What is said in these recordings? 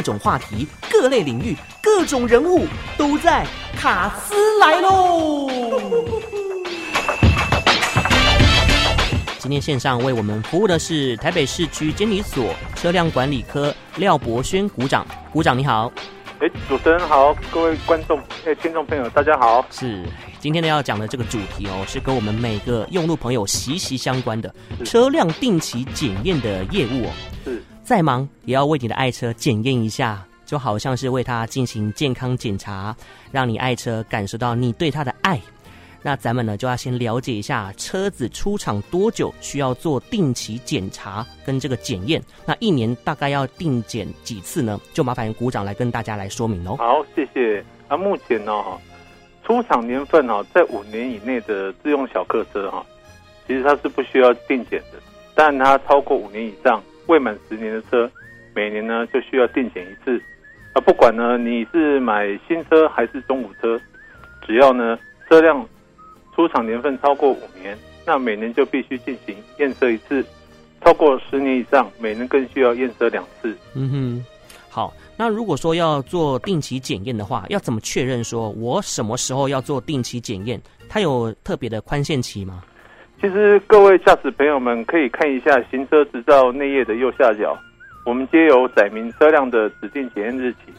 各种话题、各类领域、各种人物都在卡斯来喽。今天线上为我们服务的是台北市区监理所车辆管理科廖博轩股长，股长你好。哎，主持人好，各位观众、哎，听众朋友，大家好。是，今天呢要讲的这个主题哦，是跟我们每个用路朋友息息相关的车辆定期检验的业务哦。再忙也要为你的爱车检验一下，就好像是为它进行健康检查，让你爱车感受到你对它的爱。那咱们呢就要先了解一下车子出厂多久需要做定期检查跟这个检验，那一年大概要定检几次呢？就麻烦鼓掌来跟大家来说明哦。好，谢谢。那、目前呢，哈，出厂年份哦，在五年以内的自用小客车哈，其实它是不需要定检的，但它超过五年以上未满十年的车，每年呢就需要定检一次。啊，不管呢你是买新车还是中古车，只要呢车辆。出厂年份超过五年，那每年就必须进行验车一次；超过十年以上，每年更需要验车两次。嗯哼，好。那如果说要做定期检验的话，要怎么确认说我什么时候要做定期检验？它有特别的宽限期吗？其实各位驾驶朋友们可以看一下行车执照内页的右下角，我们皆有载明车辆的指定检验日期。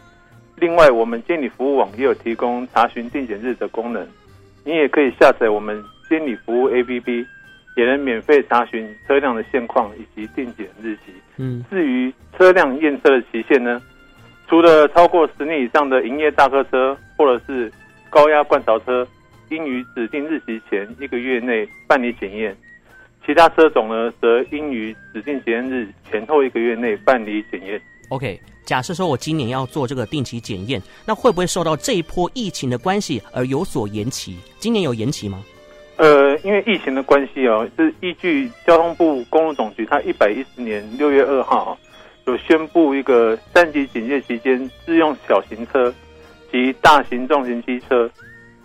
另外，我们监理服务网也有提供查询定检日的功能。你也可以下载我们监理服务 APP，也能免费查询车辆的现况以及定检日期。嗯，至于车辆验车的期限呢，除了超过十年以上的营业大客车或者是高压罐槽车，应于指定日期前一个月内办理检验；其他车种呢，则应于指定检验日前后一个月内办理检验。OK。假设说我今年要做这个定期检验，那会不会受到这一波疫情的关系而有所延期？今年有延期吗？呃，因为疫情的关系哦，是依据交通部公路总局，它一百一十年六月二号有宣布一个三级警戒期间，自用小型车及大型重型机车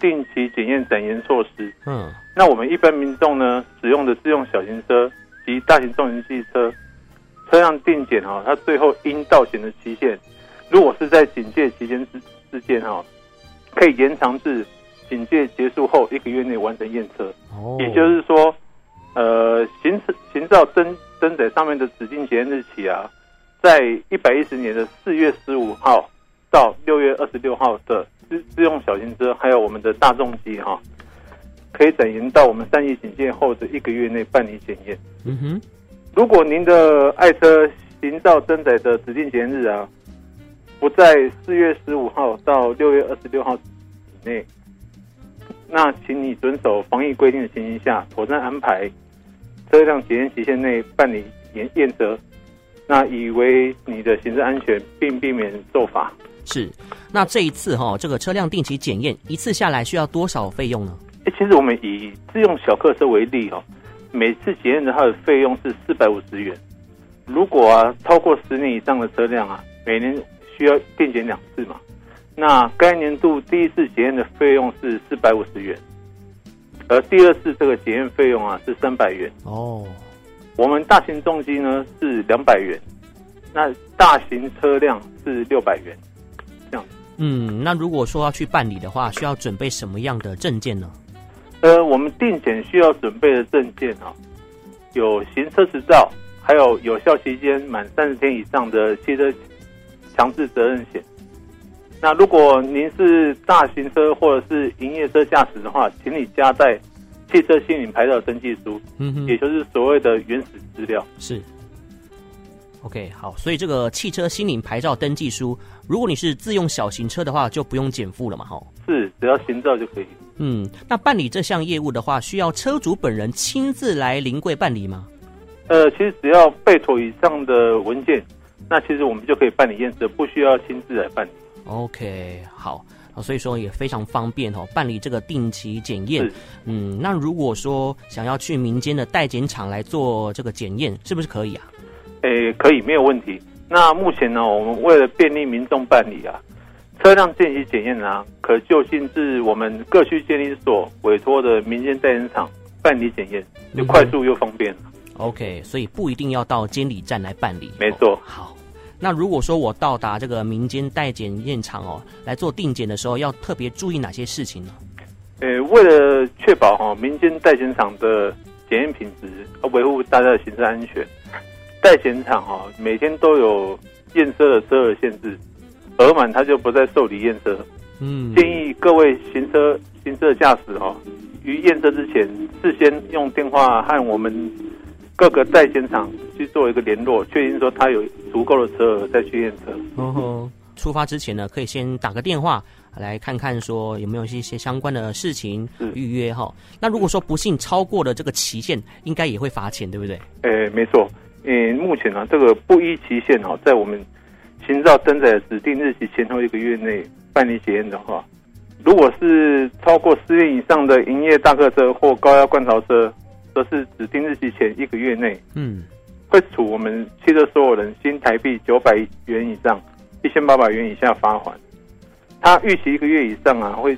定期检验展延措施。嗯，那我们一般民众呢，使用的自用小型车及大型重型汽车。车辆定检哈，它最后应到险的期限，如果是在警戒期间之之间哈，可以延长至警戒结束后一个月内完成验车。哦，也就是说，呃，行行照登登载上面的指定检验日期啊，在一百一十年的四月十五号到六月二十六号的自自用小型车，还有我们的大众机哈，可以等延到我们三级警戒后的一个月内办理检验。嗯哼。如果您的爱车行照登载的指定检验日啊，不在四月十五号到六月二十六号以内，那请你遵守防疫规定的情形下，妥善安排车辆检验期限内办理验验车，那以为你的行车安全，并避免受罚。是，那这一次哈、哦，这个车辆定期检验一次下来需要多少费用呢？哎，其实我们以自用小客车为例哦。每次检验的它的费用是四百五十元。如果啊超过十年以上的车辆啊，每年需要定检两次嘛，那该年度第一次检验的费用是四百五十元，而第二次这个检验费用啊是三百元。哦，我们大型重机呢是两百元，那大型车辆是六百元。嗯，那如果说要去办理的话，需要准备什么样的证件呢？呃，我们定检需要准备的证件啊，有行车执照，还有有效期间满三十天以上的汽车强制责任险。那如果您是大型车或者是营业车驾驶的话，请你加带汽车新领牌照登记书，嗯，也就是所谓的原始资料。是。OK，好，所以这个汽车新领牌照登记书，如果你是自用小型车的话，就不用减负了嘛，哈。是，只要行照就可以。嗯，那办理这项业务的话，需要车主本人亲自来临柜办理吗？呃，其实只要备妥以上的文件，那其实我们就可以办理验车，不需要亲自来办理。OK，好，所以说也非常方便哦，办理这个定期检验。嗯，那如果说想要去民间的代检厂来做这个检验，是不是可以啊？诶，可以，没有问题。那目前呢，我们为了便利民众办理啊，车辆定期检验呢，可就近至我们各区监理所委托的民间代检厂办理检验，就快速又方便。OK，所以不一定要到监理站来办理。没错。好，那如果说我到达这个民间代检验厂哦，来做定检的时候，要特别注意哪些事情呢？呃，为了确保哈民间代检厂的检验品质，和维护大家的行车安全，代检场哈每天都有验车的车额限制，额满它就不再受理验车。嗯，建议各位行车行车驾驶哈，于验车之前，事先用电话和我们各个代检场去做一个联络，确认说他有足够的车额再去验车。哦吼，出发之前呢，可以先打个电话。来看看说有没有一些相关的事情预约哈。那如果说不幸超过了这个期限，应该也会罚钱，对不对？诶，没错。诶，目前呢、啊，这个不依期限哈，在我们行照登载的指定日期前后一个月内办理检验的话，如果是超过十年以上的营业大客车或高压罐头车，则是指定日期前一个月内，嗯，会处我们汽车所有人新台币九百元以上一千八百元以下罚款。他逾期一个月以上啊，会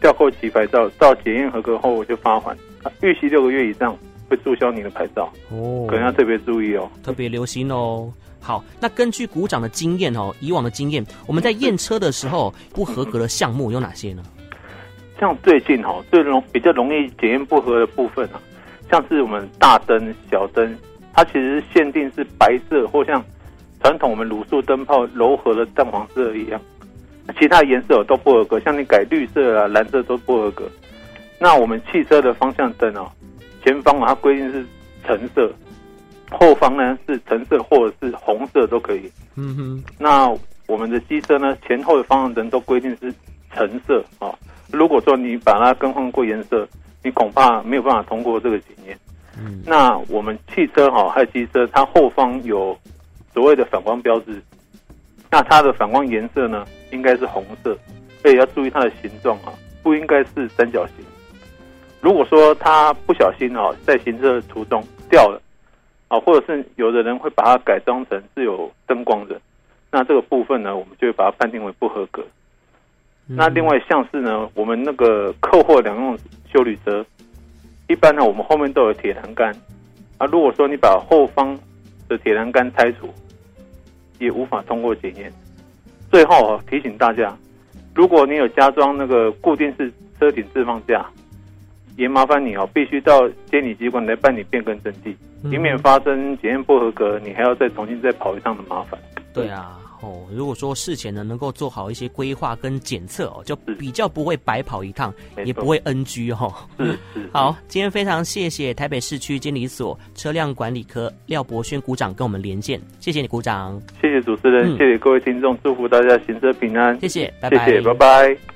吊扣其牌照，到检验合格后就发还。逾期六个月以上会注销你的牌照哦，可能要特别注意哦，特别留心哦。好，那根据股长的经验哦，以往的经验，我们在验车的时候不合格的项目有哪些呢？像最近哈，最容比较容易检验不合的部分啊，像是我们大灯、小灯，它其实限定是白色或像传统我们卤素灯泡柔和的淡黄色一样。其他颜色都不合格，像你改绿色啊、蓝色都不合格。那我们汽车的方向灯哦，前方啊它规定是橙色，后方呢是橙色或者是红色都可以。嗯哼。那我们的机车呢，前后的方向灯都规定是橙色啊。如果说你把它更换过颜色，你恐怕没有办法通过这个检验。嗯。那我们汽车哈还有机车，它后方有所谓的反光标志。那它的反光颜色呢，应该是红色，所以要注意它的形状啊，不应该是三角形。如果说它不小心哦，在行车途中掉了啊，或者是有的人会把它改装成是有灯光的，那这个部分呢，我们就会把它判定为不合格。那另外像是呢，我们那个客货两用修理车，一般呢，我们后面都有铁栏杆啊，如果说你把后方的铁栏杆拆除。也无法通过检验。最后提醒大家，如果你有加装那个固定式车顶置放架，也麻烦你哦，必须到监理机关来办理变更登记，以免发生检验不合格，你还要再重新再跑一趟的麻烦。对啊。哦，如果说事前呢能够做好一些规划跟检测哦，就比较不会白跑一趟，也不会 NG 哦。好，今天非常谢谢台北市区监理所车辆管理科廖博轩股长跟我们连线，谢谢你股长，谢谢主持人，嗯、谢谢各位听众，祝福大家行车平安，谢谢，拜拜，谢谢，拜拜。